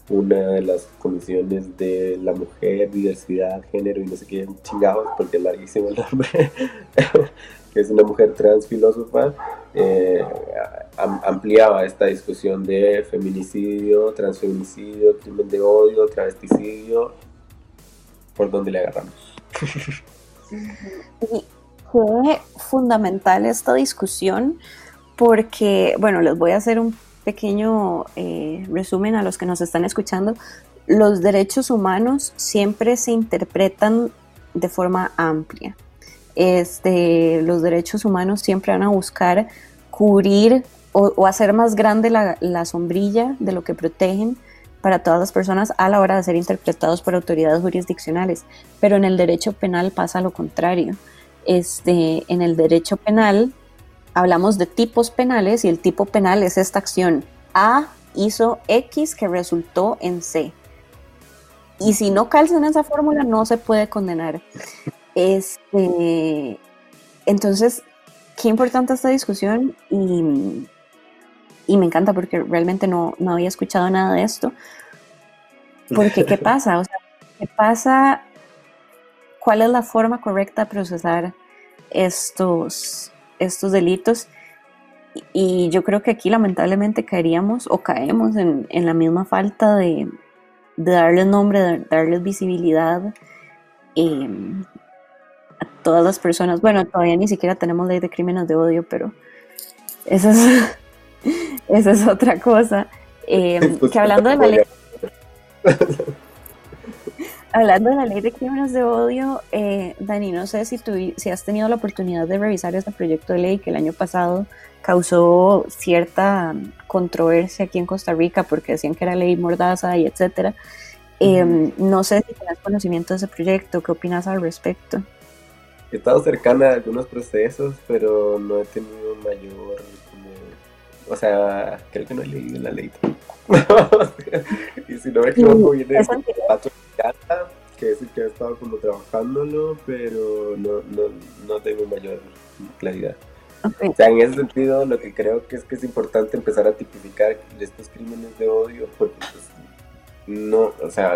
una de las comisiones de la mujer, diversidad, género y no sé qué chingados, porque es larguísimo el nombre, [laughs] que es una mujer trans filósofa, eh, ampliaba esta discusión de feminicidio, transfeminicidio, crimen de odio, travesticidio, por donde le agarramos. [laughs] Y fue fundamental esta discusión porque, bueno, les voy a hacer un pequeño eh, resumen a los que nos están escuchando. Los derechos humanos siempre se interpretan de forma amplia. Este, los derechos humanos siempre van a buscar cubrir o, hacer más grande la, la, sombrilla de lo que protegen para todas las personas a la hora de ser interpretados por autoridades jurisdiccionales. Pero en el derecho penal pasa lo contrario. Este, en el derecho penal hablamos de tipos penales y el tipo penal es esta acción. A hizo X que resultó en C. Y si no calza en esa fórmula no se puede condenar. [laughs] Este, entonces, qué importante esta discusión y, y me encanta porque realmente no, no, había escuchado nada de esto. Porque, ¿qué [laughs] pasa? O sea, ¿qué pasa? ¿Cuál es la forma correcta de procesar estos, estos delitos. Y yo creo que aquí lamentablemente caeríamos o caemos en, la misma falta de, de darles nombre, de darles visibilidad em, a todas las personas. Bueno, todavía ni siquiera tenemos ley de crímenes de odio, pero esa es, [laughs] esa es otra cosa. Em, que hablando de la [laughs] ley... Hablando de la ley de crímenes de odio, eh, Dani, no sé si, tú, si has tenido la oportunidad de revisar este proyecto de ley que el año pasado causó cierta controversia aquí en Costa Rica porque decían que era ley mordaza y etcétera. Em, no sé si tienes conocimiento de ese proyecto, ¿qué opinas al respecto? He estado cercana a algunos procesos, pero no he tenido mayor como... O sea, creo que no he leído la ley [laughs] y si no me equivoco, viene que es el que ha estado como trabajándolo, pero no, no, no tengo mayor claridad. O sea, en ese sentido, lo que creo que es que es importante empezar a tipificar estos crímenes de odio, porque pues, no, o sea,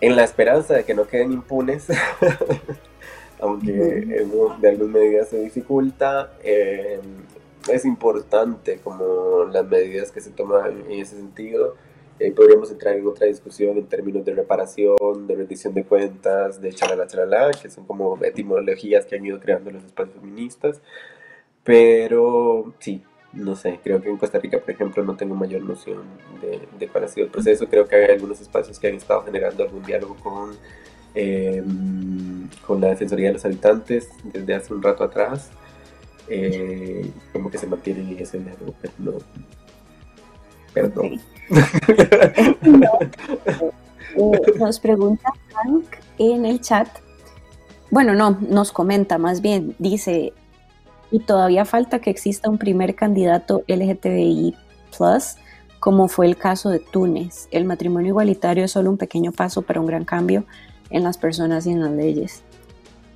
en la esperanza de que no queden impunes, [laughs] aunque de alguna medida se dificulta, eh, es importante como las medidas que se toman en ese sentido eh, podríamos entrar en otra discusión en términos de reparación, de rendición de cuentas, de chalala chalala, que son como etimologías que han ido creando los espacios feministas. Pero sí, no sé, creo que en Costa Rica, por ejemplo, no tengo mayor noción de, de cuál ha sido el proceso. Creo que hay algunos espacios que han estado generando algún diálogo con, em, con la Defensoría de los Habitantes desde hace un rato atrás. Eh, como que se mantiene ese diálogo, pero Perdón. [laughs] nos pregunta Frank en el chat. Bueno, no, nos comenta más bien, dice, y todavía falta que exista un primer candidato LGTBI, como fue el caso de Túnez. El matrimonio igualitario es solo un pequeño paso para un gran cambio en las personas y en las leyes.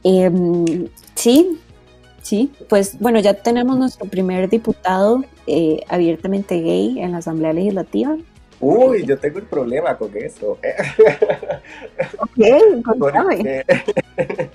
Em, sí, Sí, pues bueno, ya tenemos nuestro primer diputado eh, abiertamente gay en la Asamblea Legislativa. Uy, yo tengo el problema con eso. Ok, contame. Porque, [laughs]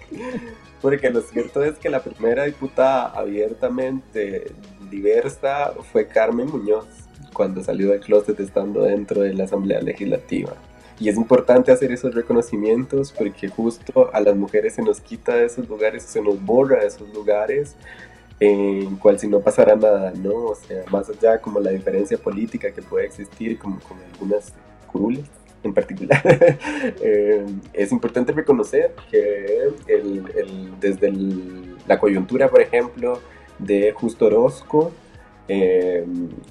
porque lo cierto es que la primera diputada abiertamente diversa fue Carmen Muñoz, cuando salió del closet estando dentro de la Asamblea Legislativa. Y es importante hacer esos reconocimientos porque justo a las mujeres se nos quita de esos lugares, se nos borra de esos lugares en cual si no pasara nada, ¿no? O sea, más allá como la diferencia política que puede existir como con algunas curules en particular, [laughs] eh, es importante reconocer que desde la coyuntura, por ejemplo, de Justo Orozco, eh,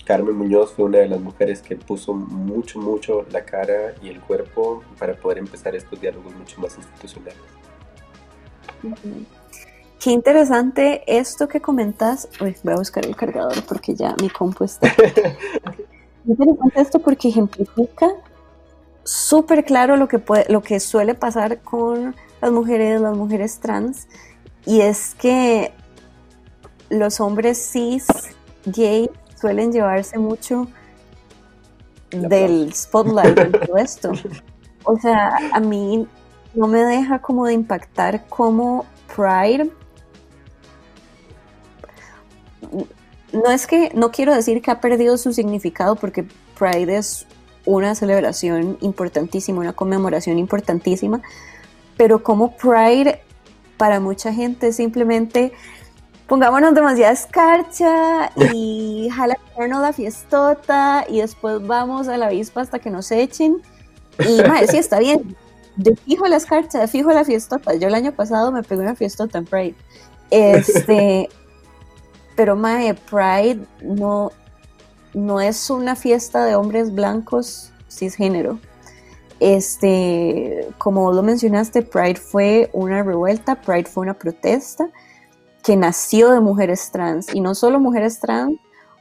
Carmen Muñoz fue una de las mujeres que puso mucho, mucho la cara y el cuerpo para poder empezar estos diálogos mucho más institucionales. Qué interesante esto que comentas. voy a buscar el cargador porque ya mi compu está. [laughs] interesante esto porque ejemplifica súper claro lo que, puede, lo que suele pasar con las mujeres, las mujeres trans, y es que los hombres cis, gay, suelen llevarse mucho del spotlight en todo [laughs] esto. O sea, a mí no me deja como de impactar como Pride. No es que, no quiero decir que ha perdido su significado porque Pride es una celebración importantísima, una conmemoración importantísima, pero como Pride para mucha gente simplemente pongámonos demasiada escarcha [laughs] y jalarnos la fiestota y después vamos a la avispa hasta que nos echen. Y madre, sí está bien. De fijo la escarcha, de fijo la fiestota. Yo el año pasado me pegué una fiestota en Pride. Este, [laughs] pero madre, Pride no, no es una fiesta de hombres blancos cisgénero. Este, como lo mencionaste, Pride fue una revuelta, Pride fue una protesta que nació de mujeres trans, y no solo mujeres trans,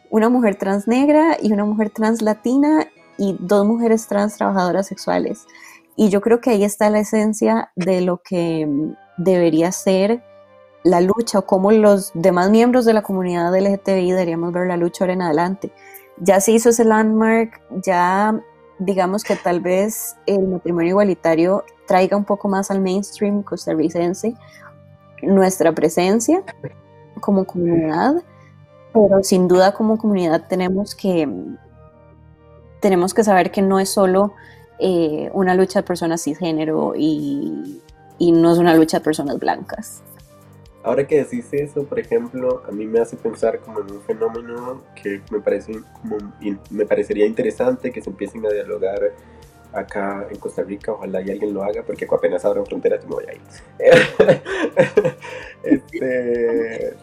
una mujer trans negra y una mujer trans latina y dos mujeres trans trabajadoras sexuales. Y yo creo que ahí está la esencia de lo que debería ser la lucha o cómo los demás miembros de la comunidad LGTBI deberíamos ver la lucha ahora en adelante ya se hizo ese landmark, ya digamos que tal vez el matrimonio igualitario traiga un poco más al mainstream costarricense nuestra presencia como comunidad, pero sin duda como comunidad tenemos que, tenemos que saber que no es solo eh, una lucha de personas cisgénero y, y no es una lucha de personas blancas. Ahora que decís eso, por ejemplo, a mí me hace pensar como en un fenómeno que me, parece como, me parecería interesante que se empiecen a dialogar acá en Costa Rica, ojalá y alguien lo haga, porque apenas abran fronteras me voy a ir. [laughs] este,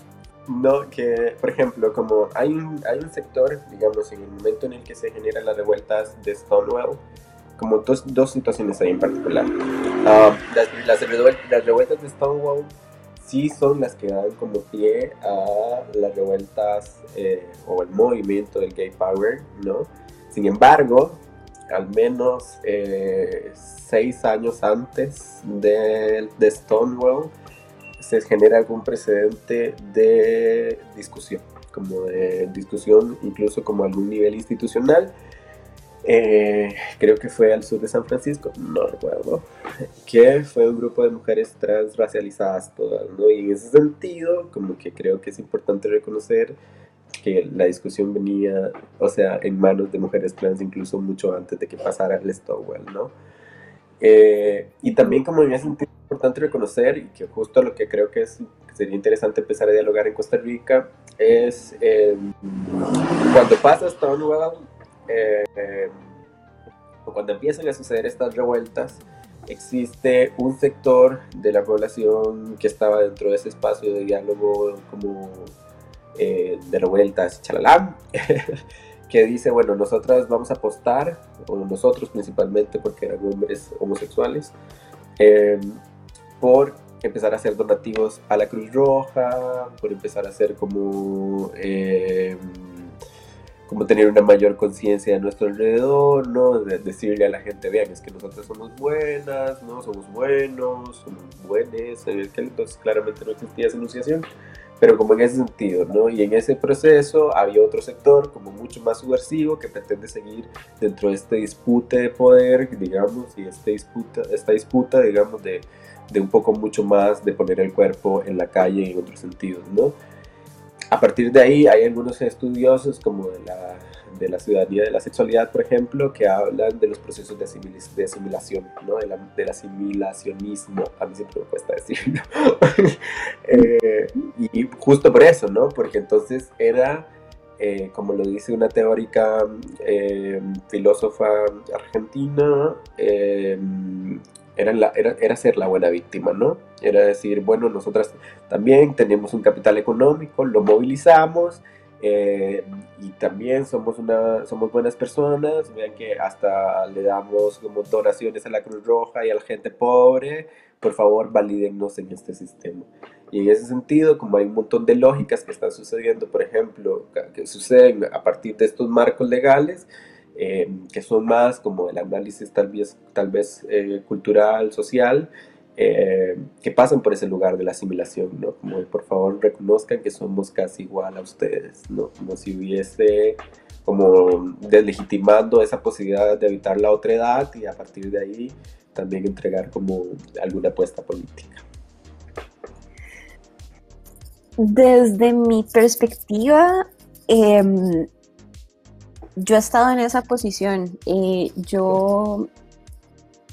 no, que, por ejemplo, como hay un, hay un sector, digamos, en el momento en el que se generan las revueltas de Stonewall, como dos, dos situaciones ahí en particular. Ah, las, las, las revueltas de Stonewall sí son las que dan como pie a las revueltas eh, o el movimiento del gay power, ¿no? Sin embargo, al menos eh, seis años antes de, Stonewall, se genera algún precedente de discusión, como de discusión incluso como algún nivel institucional, eh, creo que fue al sur de San Francisco, no recuerdo, que fue un grupo de mujeres transracializadas todas, ¿no? Y en ese sentido, como que creo que es importante reconocer que la discusión venía, o sea, en manos de mujeres trans incluso mucho antes de que pasara el Stonewall, ¿no? Eh, y también como me hace importante reconocer, y que justo lo que creo que, es, sería interesante empezar a dialogar en Costa Rica, es eh, cuando pasa Stonewall, eh, cuando empiezan a suceder estas revueltas, existe un sector de la población que estaba dentro de ese espacio de diálogo como eh, de revueltas, chalalán, [laughs] que dice, bueno, nosotras vamos a apostar, o nosotros principalmente porque eran hombres homosexuales, em, por empezar a hacer donativos a la Cruz Roja, por empezar a hacer como... Em, como tener una mayor conciencia de nuestro alrededor, ¿no? De decirle a la gente, vean, es que nosotros somos buenas, ¿no? Somos buenos, somos buenos, entonces claramente no existía esa enunciación, pero como en ese sentido, ¿no? Y en ese proceso había otro sector como mucho más subversivo que pretende seguir dentro de este disputa de poder, digamos, y este disputa, esta disputa, digamos, de, de un poco mucho más de poner el cuerpo en la calle en otros sentidos, ¿no? a partir de ahí hay algunos estudiosos como de la, de la ciudadanía de la sexualidad, por ejemplo, que hablan de los procesos de, asimilación, ¿no? de la, del asimilacionismo, a mí siempre me cuesta decirlo. [laughs] Eh, y justo por eso, ¿no? Porque entonces era eh, como lo dice una teórica eh, filósofa argentina, eh, era, era, ser la buena víctima, ¿no? Era decir, bueno, nosotras también tenemos un capital económico, lo movilizamos y también somos, una, somos buenas personas, vean que hasta le damos como donaciones a la Cruz Roja y a la gente pobre, por favor valídennos en este sistema. Y en ese sentido, como hay un montón de lógicas que están sucediendo, por ejemplo, que suceden a partir de estos marcos legales, eh, que son más como el análisis tal vez, tal vez eh, cultural, social, eh, que pasan por ese lugar de la asimilación, ¿no? Como por favor reconozcan que somos casi igual a ustedes, ¿no? Como si hubiese como deslegitimando esa posibilidad de evitar la otra edad y a partir de ahí también entregar como alguna apuesta política. Desde mi perspectiva, em, yo he estado en esa posición. Eh, yo,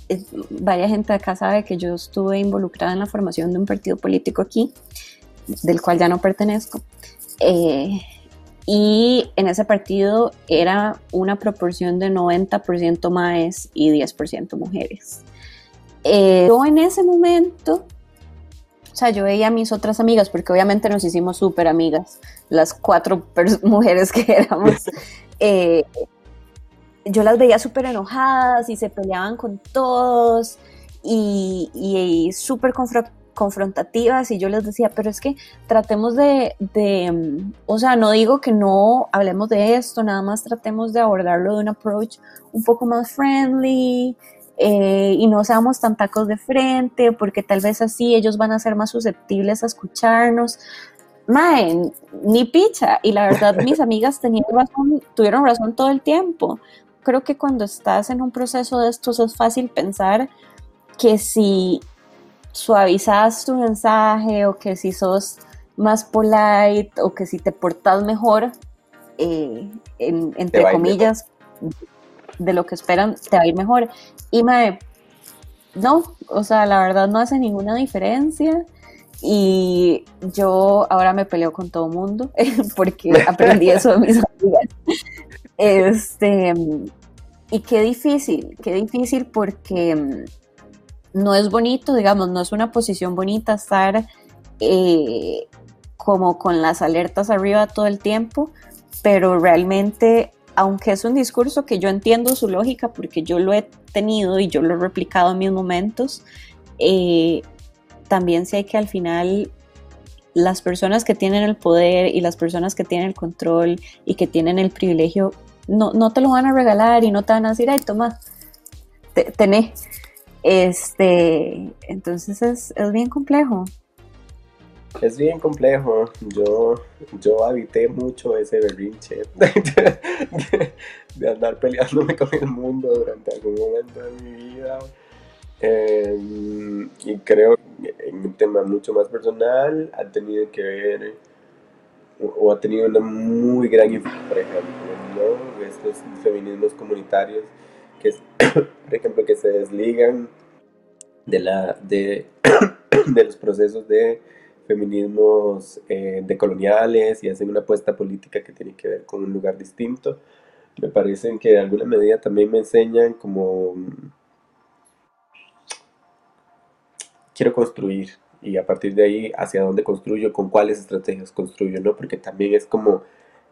eh, varias gente acá sabe que yo estuve involucrada en la formación de un partido político aquí, del cual ya no pertenezco. Eh, y en ese partido era una proporción de 90% más y 10% mujeres. yo en ese momento o sea, yo veía a mis otras amigas, porque obviamente nos hicimos súper amigas, las cuatro [laughs] mujeres que éramos. [laughs] Eh, yo las veía súper enojadas y se peleaban con todos y, y, súper confrontativas y yo les decía, pero es que tratemos de, de, mm, o sea, no digo que no hablemos de esto, nada más tratemos de abordarlo de un approach un poco más friendly, eh, y no seamos tan tacos de frente, porque tal vez así ellos van a ser más susceptibles a escucharnos. Mae, ni picha. Y la verdad, mis [laughs] amigas tenían razón, tuvieron razón todo el tiempo. Creo que cuando estás en un proceso de estos es fácil pensar que si suavizas tu mensaje o que si sos más polite o que si te portas mejor, eh, entre comillas, de lo que esperan, te va a ir mejor. Y me, no, o sea, la verdad no hace ninguna diferencia. Y yo ahora me peleo con todo mundo [laughs] porque aprendí eso de mis [laughs] amigas. Este, y qué difícil, qué difícil porque mm, no es bonito, digamos, no es una posición bonita estar eh, como con las alertas arriba todo el tiempo, pero realmente aunque es un discurso que yo entiendo su lógica porque yo lo he tenido y yo lo he replicado en mis momentos, eh, también sé que al final las personas que tienen el poder y las personas que tienen el control y que tienen el privilegio no, no te lo van a regalar y no te van a decir, ay, toma, tené. Este, entonces es, es bien complejo. Es bien complejo. Yo, yo habité mucho ese berrinche [laughs] de, andar peleándome con el mundo durante algún momento de mi vida. Em, y creo que en un tema mucho más personal ha tenido que ver o, ha tenido una muy gran influencia, por ejemplo, estos feminismos comunitarios que, [coughs] por ejemplo, que se desligan de, la, de, [coughs] de los procesos de feminismos eh, decoloniales y hacen una apuesta política que tiene que ver con un lugar distinto. Me parecen que de alguna medida también me enseñan como quiero construir y a partir de ahí hacia dónde construyo, con cuáles estrategias construyo, ¿no? Porque también es como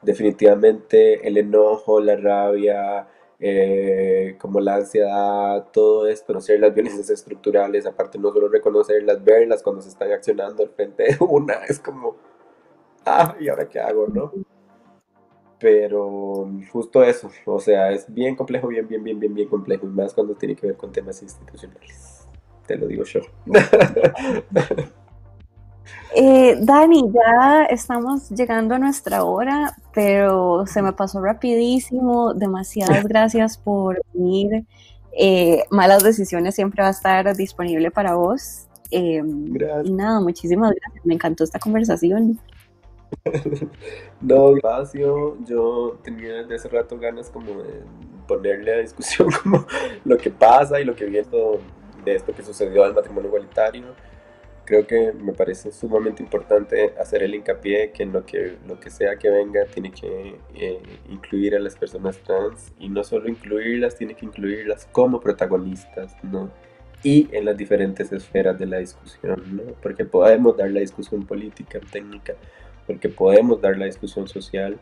definitivamente el enojo, la rabia, eh, como la ansiedad, todo esto, conocer las violencias estructurales, aparte no solo reconocerlas, verlas cuando se están accionando al frente de una, es como, ah, ¿y ahora qué hago, no? Pero justo eso, o sea, es bien complejo, bien, bien, bien, bien, bien complejo, y más cuando tiene que ver con temas institucionales, te lo digo yo. [laughs] Eh, Dani, ya estamos llegando a nuestra hora, pero se me pasó rapidísimo. Demasiadas [laughs] gracias por venir. Eh, Malas Decisiones siempre va a estar disponible para vos. Eh, y nada, muchísimas gracias. Me encantó esta conversación. [laughs] no, espacio, yo tenía desde hace rato ganas como de ponerle a discusión como lo que pasa y lo que viene de esto que sucedió al matrimonio igualitario creo que me parece sumamente importante hacer el hincapié que en lo que, lo que sea que venga tiene que eh, incluir a las personas trans y no solo incluirlas, tiene que incluirlas como protagonistas, ¿no? Y en las diferentes esferas de la discusión, ¿no? Porque podemos dar la discusión política, técnica, porque podemos dar la discusión social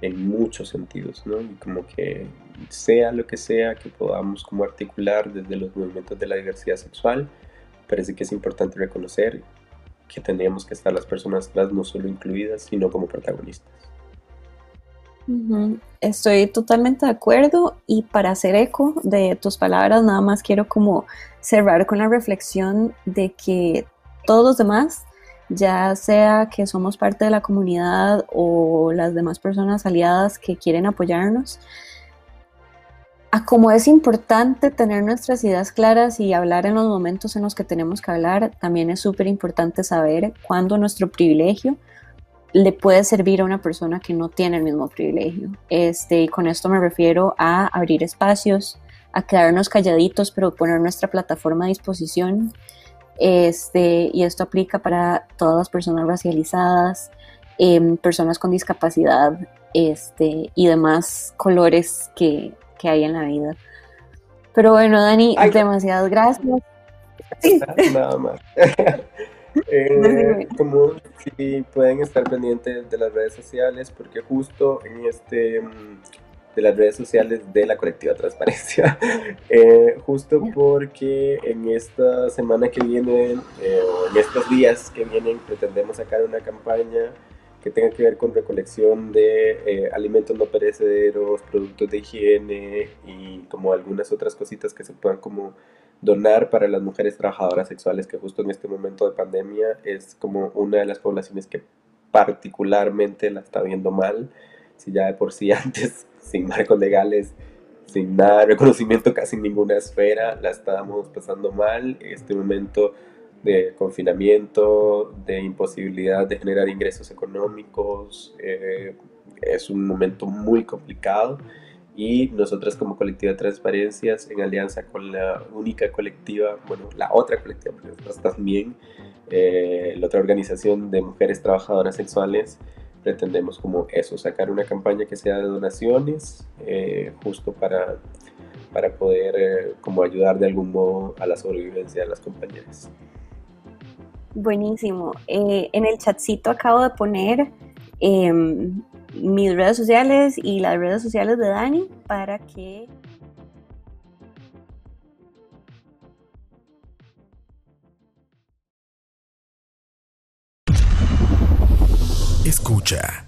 en muchos sentidos, ¿no? Y como que sea lo que sea que podamos como articular desde los movimientos de la diversidad sexual, parece que es importante reconocer que tenemos que estar las personas trans no solo incluidas, sino como protagonistas. Estoy totalmente de acuerdo y para hacer eco de tus palabras, nada más quiero como cerrar con la reflexión de que todos los demás, ya sea que somos parte de la comunidad o las demás personas aliadas que quieren apoyarnos, a como es importante tener nuestras ideas claras y hablar en los momentos en los que tenemos que hablar, también es súper importante saber cuándo nuestro privilegio le puede servir a una persona que no tiene el mismo privilegio. Este, con esto me refiero a abrir espacios, a quedarnos calladitos, pero poner nuestra plataforma a disposición. Este, y esto aplica para todas las personas racializadas, em, personas con discapacidad este, y demás colores que que hay en la vida. Pero bueno, Dani, demasiadas gracias. [laughs] Nada más. [laughs] Eh, como si pueden estar pendientes de las redes sociales, porque justo en este mm, de las redes sociales de la colectiva Transparencia, [laughs] eh, justo porque en esta semana que viene, eh, en estos días que vienen, pretendemos sacar una campaña que tenga que ver con recolección de eh, alimentos no perecederos, productos de higiene y como algunas otras cositas que se puedan como donar para las mujeres trabajadoras sexuales que justo en este momento de pandemia es como una de las poblaciones que particularmente la está viendo mal, si ya de por sí [laughs] antes sin marcos legales, sin nada, reconocimiento casi en ninguna esfera, la estábamos pasando mal, este momento de confinamiento, de imposibilidad de generar ingresos económicos. Eh, es un momento muy complicado y nosotras como colectiva de transparencias en alianza con la única colectiva, bueno, la otra colectiva, porque nosotros también, eh, la otra organización de mujeres trabajadoras sexuales, pretendemos como eso, sacar una campaña que sea de donaciones, eh, justo para, para poder como ayudar de algún modo a la sobrevivencia de las compañeras. Buenísimo. Eh, en el chatcito acabo de poner em, mis redes sociales y las redes sociales de Dani para que... Escucha.